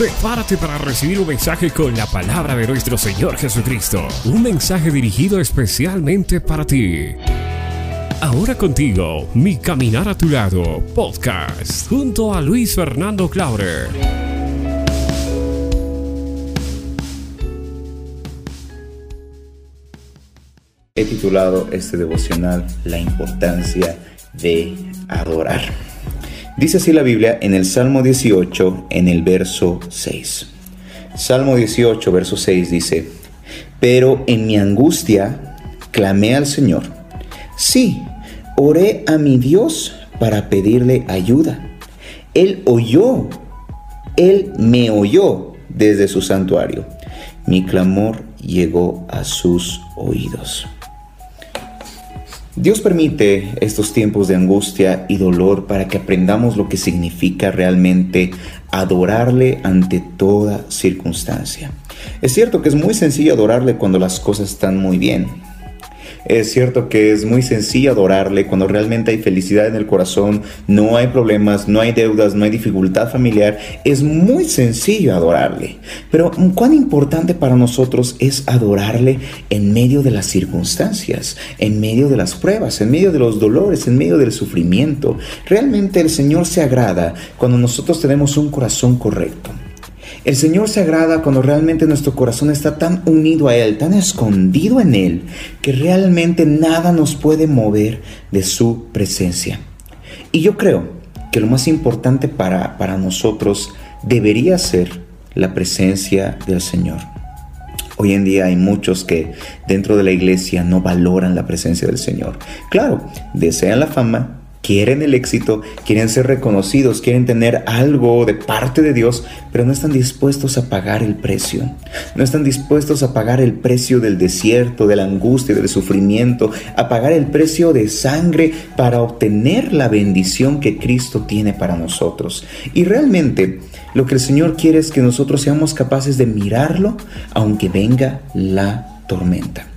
Prepárate para recibir un mensaje con la palabra de nuestro Señor Jesucristo. Un mensaje dirigido especialmente para ti. Ahora contigo, Mi Caminar a tu lado, podcast, junto a Luis Fernando Clauder. He titulado este devocional La importancia de adorar. Dice así la Biblia en el Salmo 18, en el verso 6. Salmo 18, verso 6 dice, Pero en mi angustia clamé al Señor. Sí, oré a mi Dios para pedirle ayuda. Él oyó, Él me oyó desde su santuario. Mi clamor llegó a sus oídos. Dios permite estos tiempos de angustia y dolor para que aprendamos lo que significa realmente adorarle ante toda circunstancia. Es cierto que es muy sencillo adorarle cuando las cosas están muy bien, es cierto que es muy sencillo adorarle cuando realmente hay felicidad en el corazón, no hay problemas, no hay deudas, no hay dificultad familiar. Es muy sencillo adorarle. Pero cuán importante para nosotros es adorarle en medio de las circunstancias, en medio de las pruebas, en medio de los dolores, en medio del sufrimiento. Realmente el Señor se agrada cuando nosotros tenemos un corazón correcto. El Señor se agrada cuando realmente nuestro corazón está tan unido a Él, tan escondido en Él, que realmente nada nos puede mover de su presencia. Y yo creo que lo más importante para, para nosotros debería ser la presencia del Señor. Hoy en día hay muchos que dentro de la iglesia no valoran la presencia del Señor. Claro, desean la fama, quieren el éxito, quieren ser reconocidos, quieren tener algo de parte de Dios, pero no están dispuestos a pagar el precio. No están dispuestos a pagar el precio del desierto, de la angustia, del sufrimiento, a pagar el precio de sangre para obtener la bendición que Cristo tiene para nosotros. Y realmente lo que el Señor quiere es que nosotros seamos capaces de mirarlo aunque venga la tormenta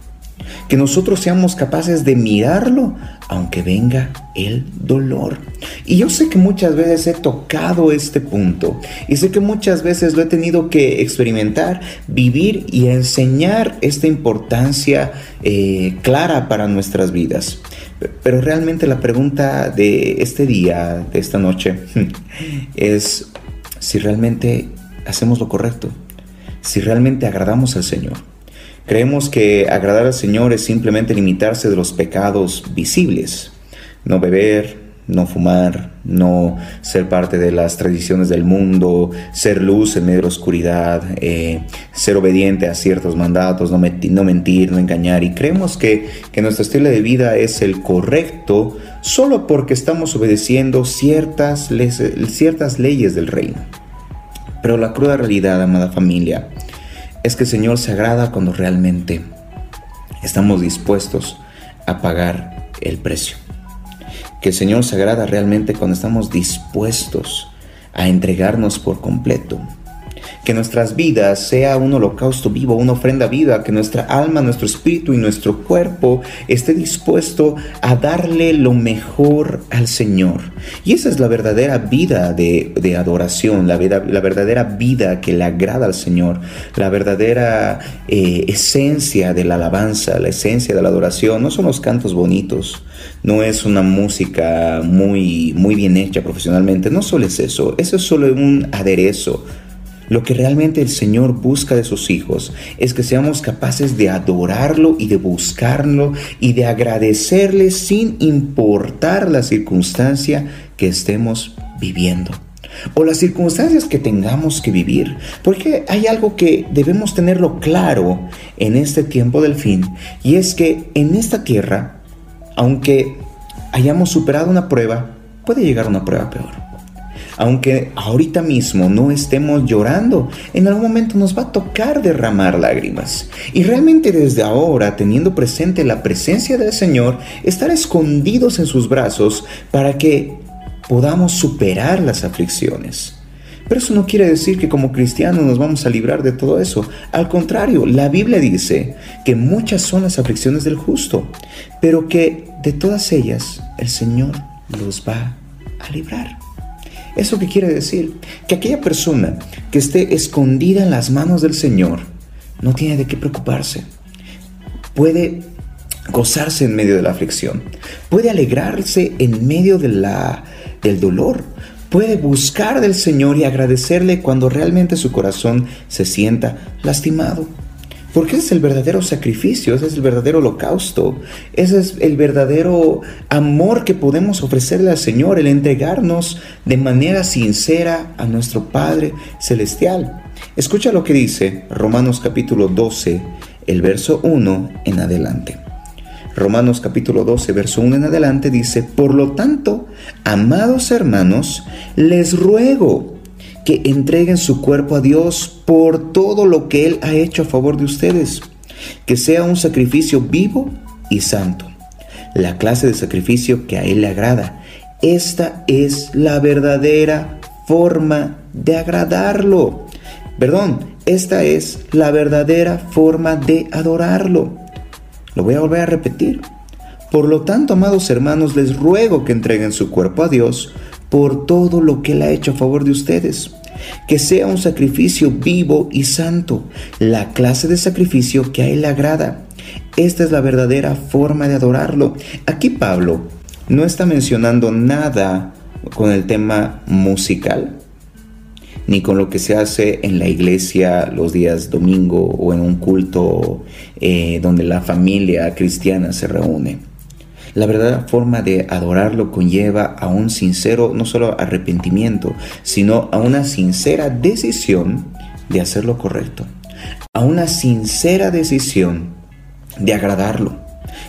que nosotros seamos capaces de mirarlo aunque venga el dolor. Y yo sé que muchas veces he tocado este punto y sé que muchas veces lo he tenido que experimentar, vivir y enseñar esta importancia eh, clara para nuestras vidas. Pero realmente la pregunta de este día, de esta noche, es si realmente hacemos lo correcto, si realmente agradamos al Señor. Creemos que agradar al Señor es simplemente limitarse de los pecados visibles, no beber, no fumar, no ser parte de las tradiciones del mundo, ser luz en medio de la oscuridad, eh, ser obediente a ciertos mandatos, no, mentir, no engañar. Y creemos que, que nuestro estilo de vida es el correcto solo porque estamos obedeciendo ciertas, ciertas leyes del reino. Pero la cruda realidad, amada familia, es que el Señor se agrada cuando realmente estamos dispuestos a pagar el precio. Que el Señor se agrada realmente cuando estamos dispuestos a entregarnos por completo que nuestras vidas sea un holocausto vivo, una ofrenda viva, que nuestra alma, nuestro espíritu y nuestro cuerpo esté dispuesto a darle lo mejor al Señor. Y esa es la verdadera vida de, adoración, la, verdadera vida que le agrada al Señor, la verdadera eh, esencia de la alabanza, la esencia de la adoración. No son los cantos bonitos, no es una música muy, muy bien hecha profesionalmente, no solo es eso, eso es solo un aderezo lo que realmente el Señor busca de sus hijos es que seamos capaces de adorarlo y de buscarlo y de agradecerle sin importar la circunstancia que estemos viviendo o las circunstancias que tengamos que vivir. Porque hay algo que debemos tenerlo claro en este tiempo del fin y es que en esta tierra, aunque hayamos superado una prueba, puede llegar una prueba peor aunque ahorita mismo no estemos llorando, en algún momento nos va a tocar derramar lágrimas. Y realmente desde ahora, teniendo presente la presencia del Señor, estar escondidos en sus brazos para que podamos superar las aflicciones. Pero eso no quiere decir que como cristianos nos vamos a librar de todo eso. Al contrario, la Biblia dice que muchas son las aflicciones del justo, pero que de todas ellas el Señor los va a librar. ¿Eso qué quiere decir? Que aquella persona que esté escondida en las manos del Señor no tiene de qué preocuparse. Puede gozarse en medio de la aflicción. Puede alegrarse en medio de la, del dolor. Puede buscar del Señor y agradecerle cuando realmente su corazón se sienta lastimado. Porque ese es el verdadero sacrificio, ese es el verdadero holocausto, ese es el verdadero amor que podemos ofrecerle al Señor, el entregarnos de manera sincera a nuestro Padre Celestial. Escucha lo que dice Romanos capítulo 12, el verso 1 en adelante. Romanos capítulo 12, verso 1 en adelante dice, Por lo tanto, amados hermanos, les ruego que entreguen su cuerpo a Dios por todo lo que Él ha hecho a favor de ustedes, que sea un sacrificio vivo y santo, la clase de sacrificio que a Él le agrada. Esta es la verdadera forma de agradarlo. Perdón, esta es la verdadera forma de adorarlo. Lo voy a volver a repetir. Por lo tanto, amados hermanos, les ruego que entreguen su cuerpo a Dios por todo lo que Él ha hecho a favor de ustedes. Que sea un sacrificio vivo y santo, la clase de sacrificio que a Él le agrada. Esta es la verdadera forma de adorarlo. Aquí Pablo no está mencionando nada con el tema musical, ni con lo que se hace en la iglesia los días domingo o en un culto eh, donde la familia cristiana se reúne. La verdadera forma de adorarlo conlleva a un sincero, no solo arrepentimiento, sino a una sincera decisión de hacer lo correcto, a una sincera decisión de agradarlo.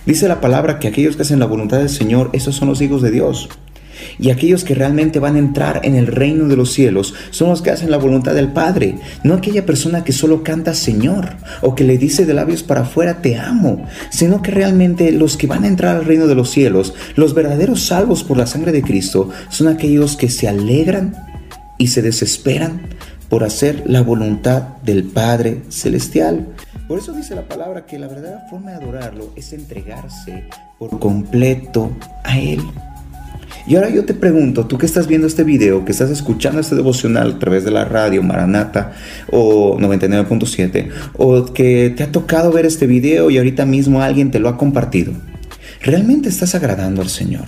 Dice la palabra que aquellos que hacen la voluntad del Señor, esos son los hijos de Dios. Y aquellos que realmente van a entrar en el reino de los cielos son los que hacen la voluntad del Padre, no aquella persona que solo canta Señor o que le dice de labios para afuera te amo, sino que realmente los que van a entrar al reino de los cielos, los verdaderos salvos por la sangre de Cristo, son aquellos que se alegran y se desesperan por hacer la voluntad del Padre Celestial. Por eso dice la palabra que la verdadera forma de adorarlo es entregarse por completo a Él. Y ahora yo te pregunto, tú que estás viendo este video, que estás escuchando este devocional a través de la radio Maranata o 99.7, o que te ha tocado ver este video y ahorita mismo alguien te lo ha compartido, ¿realmente estás agradando al Señor?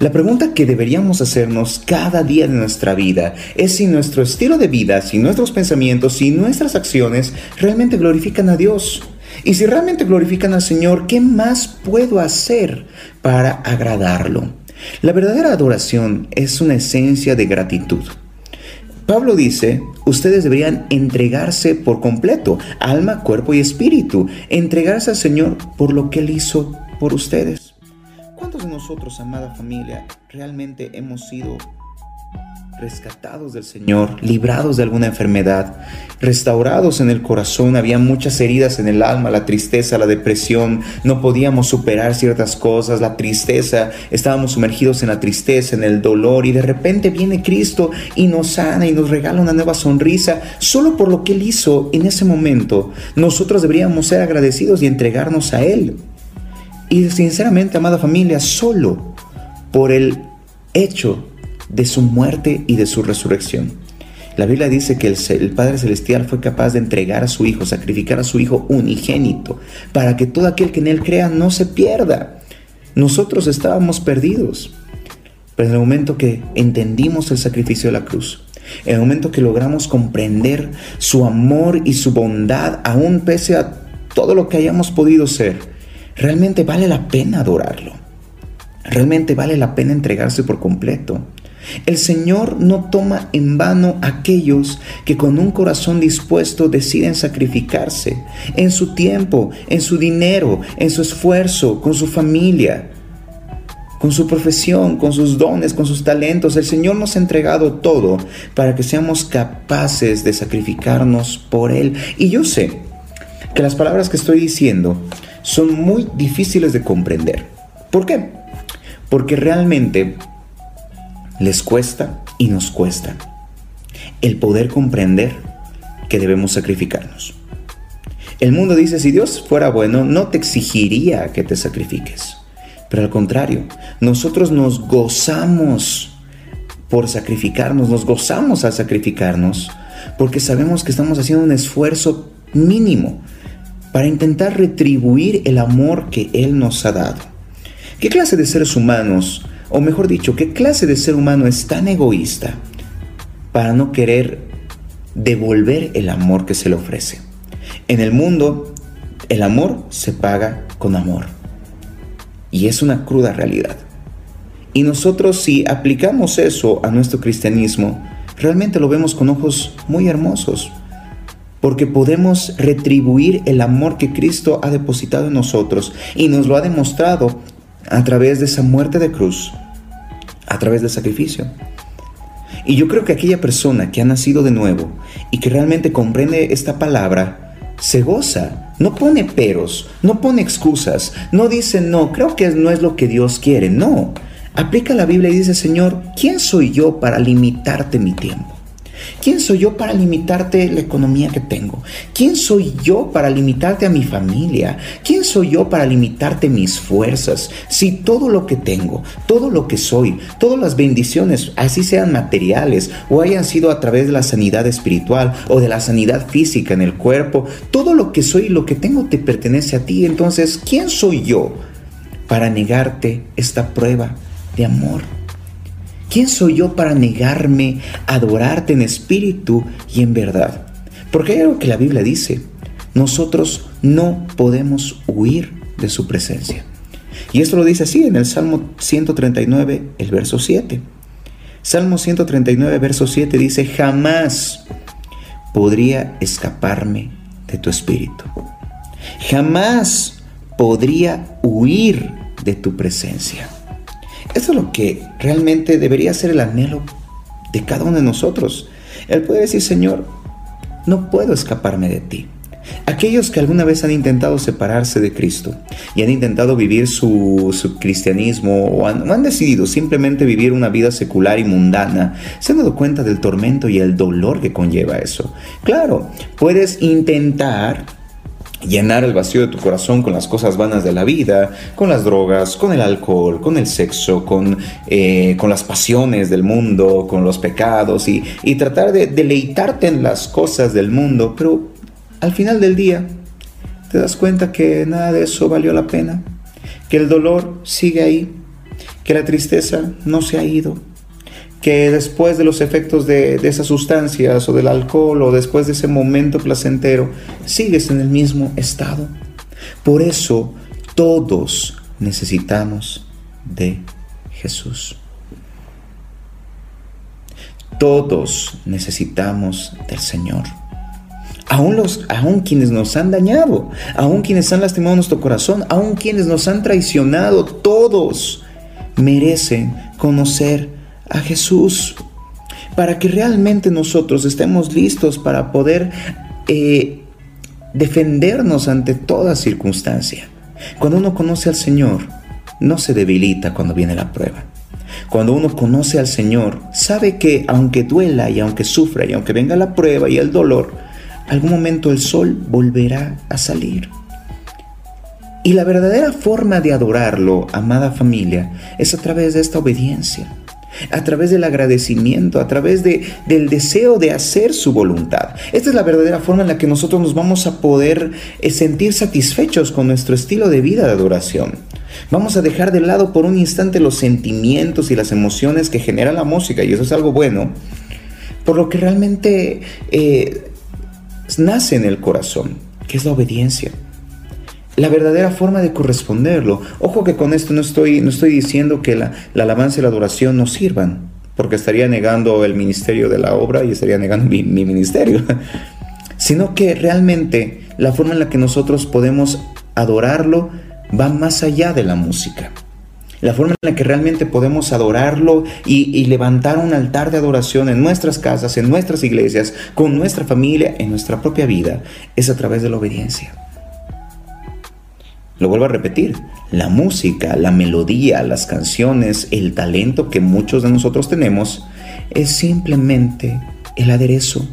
La pregunta que deberíamos hacernos cada día de nuestra vida es si nuestro estilo de vida, si nuestros pensamientos, si nuestras acciones realmente glorifican a Dios. Y si realmente glorifican al Señor, ¿qué más puedo hacer para agradarlo? La verdadera adoración es una esencia de gratitud. Pablo dice, ustedes deberían entregarse por completo, alma, cuerpo y espíritu, entregarse al Señor por lo que Él hizo por ustedes. ¿Cuántos de nosotros, amada familia, realmente hemos sido rescatados del Señor, librados de alguna enfermedad, restaurados en el corazón, había muchas heridas en el alma, la tristeza, la depresión, no podíamos superar ciertas cosas, la tristeza, estábamos sumergidos en la tristeza, en el dolor y de repente viene Cristo y nos sana y nos regala una nueva sonrisa solo por lo que Él hizo en ese momento. Nosotros deberíamos ser agradecidos y entregarnos a Él. Y sinceramente, amada familia, solo por el hecho de su muerte y de su resurrección. La Biblia dice que el, Padre Celestial fue capaz de entregar a su Hijo, sacrificar a su Hijo unigénito, para que todo aquel que en Él crea no se pierda. Nosotros estábamos perdidos, pero en el momento que entendimos el sacrificio de la cruz, en el momento que logramos comprender su amor y su bondad, aún pese a todo lo que hayamos podido ser, realmente vale la pena adorarlo. Realmente vale la pena entregarse por completo. El Señor no toma en vano aquellos que con un corazón dispuesto deciden sacrificarse en su tiempo, en su dinero, en su esfuerzo, con su familia, con su profesión, con sus dones, con sus talentos. El Señor nos ha entregado todo para que seamos capaces de sacrificarnos por Él. Y yo sé que las palabras que estoy diciendo son muy difíciles de comprender. ¿Por qué? Porque realmente les cuesta y nos cuesta el poder comprender que debemos sacrificarnos. El mundo dice, si Dios fuera bueno, no te exigiría que te sacrifiques. Pero al contrario, nosotros nos gozamos por sacrificarnos, nos gozamos al sacrificarnos, porque sabemos que estamos haciendo un esfuerzo mínimo para intentar retribuir el amor que Él nos ha dado. ¿Qué clase de seres humanos, o mejor dicho, qué clase de ser humano es tan egoísta para no querer devolver el amor que se le ofrece? En el mundo, el amor se paga con amor. Y es una cruda realidad. Y nosotros si aplicamos eso a nuestro cristianismo, realmente lo vemos con ojos muy hermosos, porque podemos retribuir el amor que Cristo ha depositado en nosotros y nos lo ha demostrado a través de esa muerte de cruz, a través del sacrificio. Y yo creo que aquella persona que ha nacido de nuevo y que realmente comprende esta palabra, se goza, no pone peros, no pone excusas, no dice no, creo que no es lo que Dios quiere, no aplica la Biblia y dice, Señor, ¿quién soy yo para limitarte mi tiempo? ¿Quién soy yo para limitarte la economía que tengo? ¿Quién soy yo para limitarte a mi familia? ¿Quién soy yo para limitarte mis fuerzas? Si todo lo que tengo, todo lo que soy, todas las bendiciones, así sean materiales o hayan sido a través de la sanidad espiritual o de la sanidad física en el cuerpo, todo lo que soy y lo que tengo te pertenece a ti. Entonces, ¿quién soy yo para negarte esta prueba? de amor. ¿Quién soy yo para negarme a adorarte en espíritu y en verdad? Porque hay algo que la Biblia dice. Nosotros no podemos huir de su presencia. Y esto lo dice así en el Salmo 139, el verso 7. Salmo 139, verso 7 dice, jamás podría escaparme de tu espíritu. Jamás podría huir de tu presencia. Eso es lo que realmente debería ser el anhelo de cada uno de nosotros. Él puede decir, Señor, no puedo escaparme de ti. Aquellos que alguna vez han intentado separarse de Cristo y han intentado vivir su, cristianismo o han, han, decidido simplemente vivir una vida secular y mundana, se han dado cuenta del tormento y el dolor que conlleva eso. Claro, puedes intentar llenar el vacío de tu corazón con las cosas vanas de la vida, con las drogas, con el alcohol, con el sexo, con, eh, con las pasiones del mundo, con los pecados y, y tratar de deleitarte en las cosas del mundo, pero al final del día te das cuenta que nada de eso valió la pena, que el dolor sigue ahí, que la tristeza no se ha ido, que después de los efectos de, esas sustancias o del alcohol o después de ese momento placentero, sigues en el mismo estado. Por eso todos necesitamos de Jesús. Todos necesitamos del Señor. Aún, los, aún quienes nos han dañado, aún quienes han lastimado nuestro corazón, aún quienes nos han traicionado, todos merecen conocer a Jesús para que realmente nosotros estemos listos para poder eh, defendernos ante toda circunstancia. Cuando uno conoce al Señor, no se debilita cuando viene la prueba. Cuando uno conoce al Señor, sabe que aunque duela y aunque sufra y aunque venga la prueba y el dolor, algún momento el sol volverá a salir. Y la verdadera forma de adorarlo, amada familia, es a través de esta obediencia a través del agradecimiento, a través de, del deseo de hacer su voluntad. Esta es la verdadera forma en la que nosotros nos vamos a poder eh, sentir satisfechos con nuestro estilo de vida de adoración. Vamos a dejar de lado por un instante los sentimientos y las emociones que genera la música, y eso es algo bueno, por lo que realmente eh, nace en el corazón, que es la obediencia la verdadera forma de corresponderlo. Ojo que con esto no estoy, no estoy diciendo que la, alabanza y la adoración no sirvan, porque estaría negando el ministerio de la obra y estaría negando mi, mi ministerio, sino que realmente la forma en la que nosotros podemos adorarlo va más allá de la música. La forma en la que realmente podemos adorarlo y, levantar un altar de adoración en nuestras casas, en nuestras iglesias, con nuestra familia, en nuestra propia vida, es a través de la obediencia. Lo vuelvo a repetir, la música, la melodía, las canciones, el talento que muchos de nosotros tenemos es simplemente el aderezo.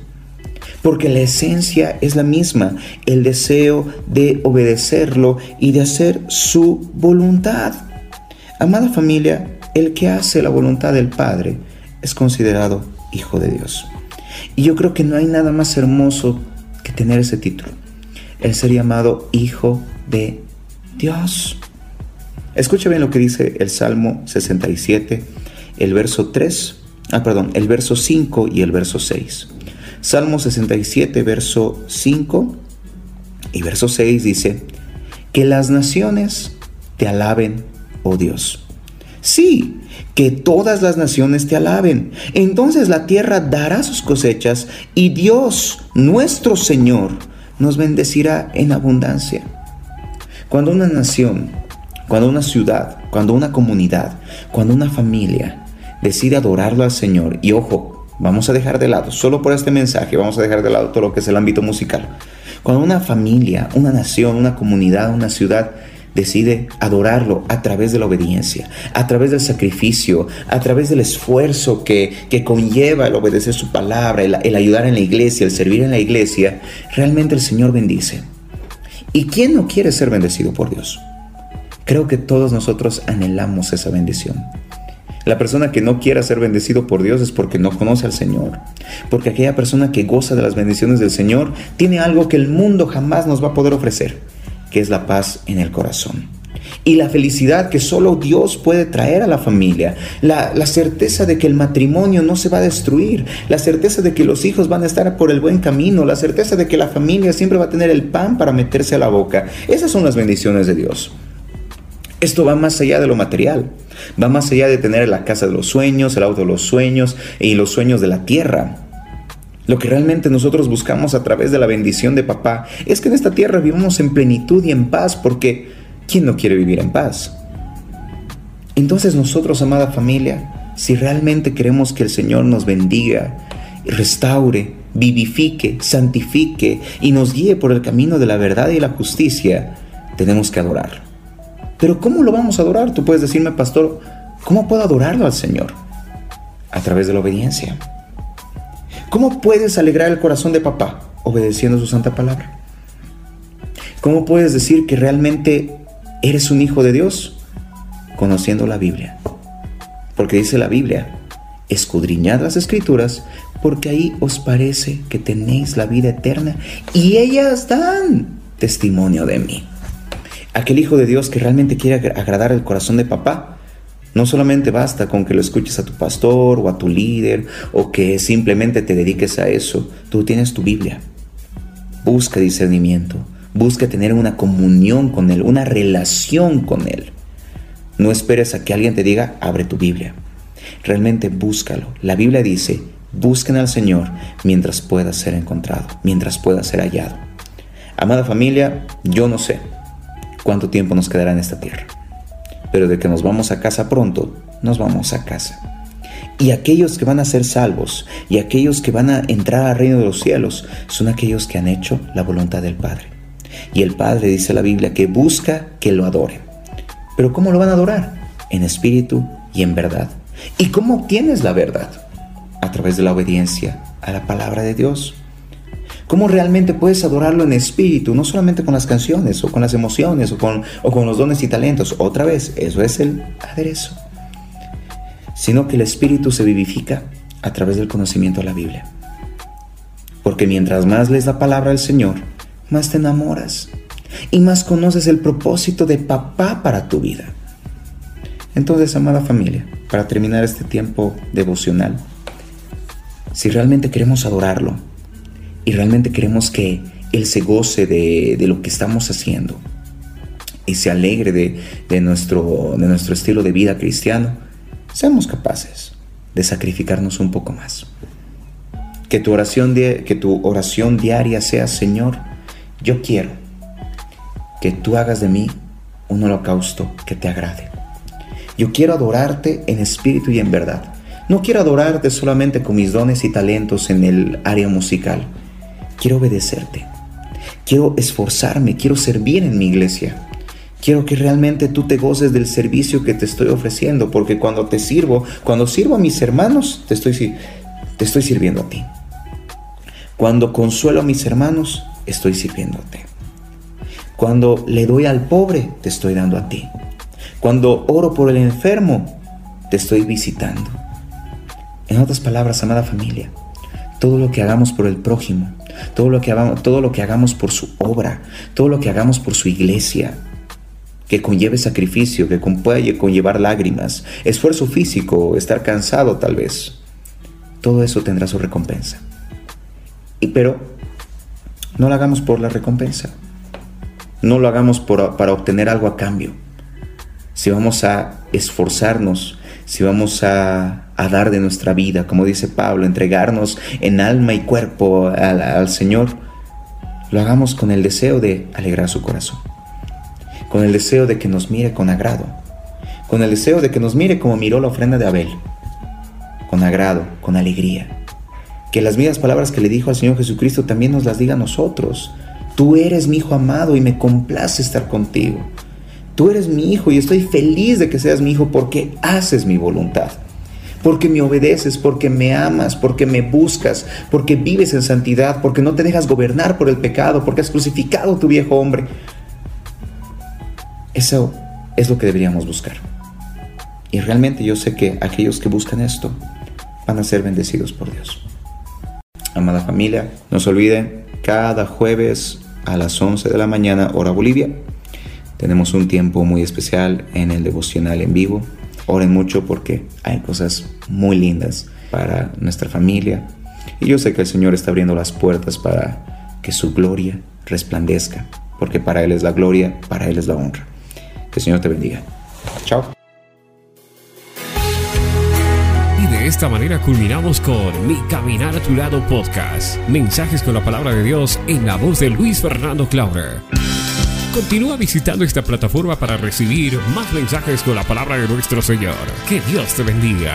Porque la esencia es la misma, el deseo de obedecerlo y de hacer su voluntad. Amada familia, el que hace la voluntad del Padre, es considerado hijo de Dios. Y yo creo que no hay nada más hermoso que tener ese título, el ser llamado hijo de Dios. Escucha bien lo que dice el Salmo 67, el verso 3, ah, perdón, el verso 5 y el verso 6. Salmo 67, verso 5 y verso 6 dice, que las naciones te alaben, oh Dios. Sí, que todas las naciones te alaben. Entonces la tierra dará sus cosechas y Dios, nuestro Señor, nos bendecirá en abundancia. Cuando una nación, cuando una ciudad, cuando una comunidad, cuando una familia decide adorarlo al Señor, y ojo, vamos a dejar de lado, solo por este mensaje, vamos a dejar de lado todo lo que es el ámbito musical. Cuando una familia, una nación, una comunidad, una ciudad decide adorarlo a través de la obediencia, a través del sacrificio, a través del esfuerzo que, conlleva el obedecer su palabra, el, ayudar en la iglesia, el servir en la iglesia, realmente el Señor bendice. ¿Y quién no quiere ser bendecido por Dios? Creo que todos nosotros anhelamos esa bendición. La persona que no quiera ser bendecido por Dios es porque no conoce al Señor. Porque aquella persona que goza de las bendiciones del Señor tiene algo que el mundo jamás nos va a poder ofrecer que es la paz en el corazón. Y la felicidad que solo Dios puede traer a la familia. La, la, certeza de que el matrimonio no se va a destruir. La certeza de que los hijos van a estar por el buen camino. La certeza de que la familia siempre va a tener el pan para meterse a la boca. Esas son las bendiciones de Dios. Esto va más allá de lo material. Va más allá de tener la casa de los sueños, el auto de los sueños y los sueños de la tierra. Lo que realmente nosotros buscamos a través de la bendición de papá es que en esta tierra vivamos en plenitud y en paz, porque ¿quién no quiere vivir en paz? Entonces nosotros, amada familia, si realmente queremos que el Señor nos bendiga, restaure, vivifique, santifique y nos guíe por el camino de la verdad y la justicia, tenemos que adorar. Pero ¿cómo lo vamos a adorar? Tú puedes decirme, pastor, ¿cómo puedo adorarlo al Señor? A través de la obediencia. ¿Cómo puedes alegrar el corazón de papá? Obedeciendo su santa palabra. ¿Cómo puedes decir que realmente eres un hijo de Dios? Conociendo la Biblia. Porque dice la Biblia, escudriñad las escrituras, porque ahí os parece que tenéis la vida eterna y ellas dan testimonio de mí. Aquel hijo de Dios que realmente quiere agradar el corazón de papá, no solamente basta con que lo escuches a tu pastor o a tu líder o que simplemente te dediques a eso. Tú tienes tu Biblia. Busca discernimiento. Busca tener una comunión con Él, una relación con Él. No esperes a que alguien te diga, abre tu Biblia. Realmente búscalo. La Biblia dice, busquen al Señor mientras pueda ser encontrado, mientras pueda ser hallado. Amada familia, yo no sé cuánto tiempo nos quedará en esta tierra pero de que nos vamos a casa pronto, nos vamos a casa. Y aquellos que van a ser salvos y aquellos que van a entrar al reino de los cielos son aquellos que han hecho la voluntad del Padre. Y el Padre dice la Biblia que busca que lo adoren. Pero ¿cómo lo van a adorar? En espíritu y en verdad. ¿Y cómo obtienes la verdad? A través de la obediencia a la palabra de Dios. ¿Cómo realmente puedes adorarlo en espíritu? No solamente con las canciones o con las emociones o con, o con los dones y talentos. Otra vez, eso es el aderezo. Sino que el espíritu se vivifica a través del conocimiento de la Biblia. Porque mientras más lees la palabra del Señor, más te enamoras y más conoces el propósito de papá para tu vida. Entonces, amada familia, para terminar este tiempo devocional, si realmente queremos adorarlo, y realmente queremos que Él se goce de, lo que estamos haciendo y se alegre de, nuestro, de nuestro estilo de vida cristiano, seamos capaces de sacrificarnos un poco más. Que tu oración, que tu oración diaria sea, Señor, yo quiero que tú hagas de mí un holocausto que te agrade. Yo quiero adorarte en espíritu y en verdad. No quiero adorarte solamente con mis dones y talentos en el área musical quiero obedecerte, quiero esforzarme, quiero servir en mi iglesia. Quiero que realmente tú te goces del servicio que te estoy ofreciendo, porque cuando te sirvo, cuando sirvo a mis hermanos, te estoy, te estoy sirviendo a ti. Cuando consuelo a mis hermanos, estoy sirviéndote. Cuando le doy al pobre, te estoy dando a ti. Cuando oro por el enfermo, te estoy visitando. En otras palabras, amada familia, todo lo que hagamos por el prójimo, todo lo que hagamos, todo lo que hagamos por su obra, todo lo que hagamos por su iglesia, que conlleve sacrificio, que pueda conllevar lágrimas, esfuerzo físico, estar cansado tal vez, todo eso tendrá su recompensa. Y pero no lo hagamos por la recompensa. No lo hagamos para obtener algo a cambio. Si vamos a esforzarnos, si vamos a, dar de nuestra vida, como dice Pablo, entregarnos en alma y cuerpo al, al Señor, lo hagamos con el deseo de alegrar su corazón, con el deseo de que nos mire con agrado, con el deseo de que nos mire como miró la ofrenda de Abel, con agrado, con alegría. Que las mismas palabras que le dijo al Señor Jesucristo también nos las diga a nosotros. Tú eres mi hijo amado y me complace estar contigo. Tú eres mi hijo y estoy feliz de que seas mi hijo porque haces mi voluntad. Porque me obedeces, porque me amas, porque me buscas, porque vives en santidad, porque no te dejas gobernar por el pecado, porque has crucificado a tu viejo hombre. Eso es lo que deberíamos buscar. Y realmente yo sé que aquellos que buscan esto van a ser bendecidos por Dios. Amada familia, no se olviden, cada jueves a las 11 de la mañana, hora Bolivia, tenemos un tiempo muy especial en el devocional en vivo. Oren mucho porque hay cosas muy lindas para nuestra familia. Y yo sé que el Señor está abriendo las puertas para que su gloria resplandezca, porque para Él es la gloria, para Él es la honra. Que el Señor te bendiga. Chao. Esta manera culminamos con Mi Caminar a tu lado podcast. Mensajes con la palabra de Dios en la voz de Luis Fernando Clauder. Continúa visitando esta plataforma para recibir más mensajes con la palabra de nuestro Señor. Que Dios te bendiga.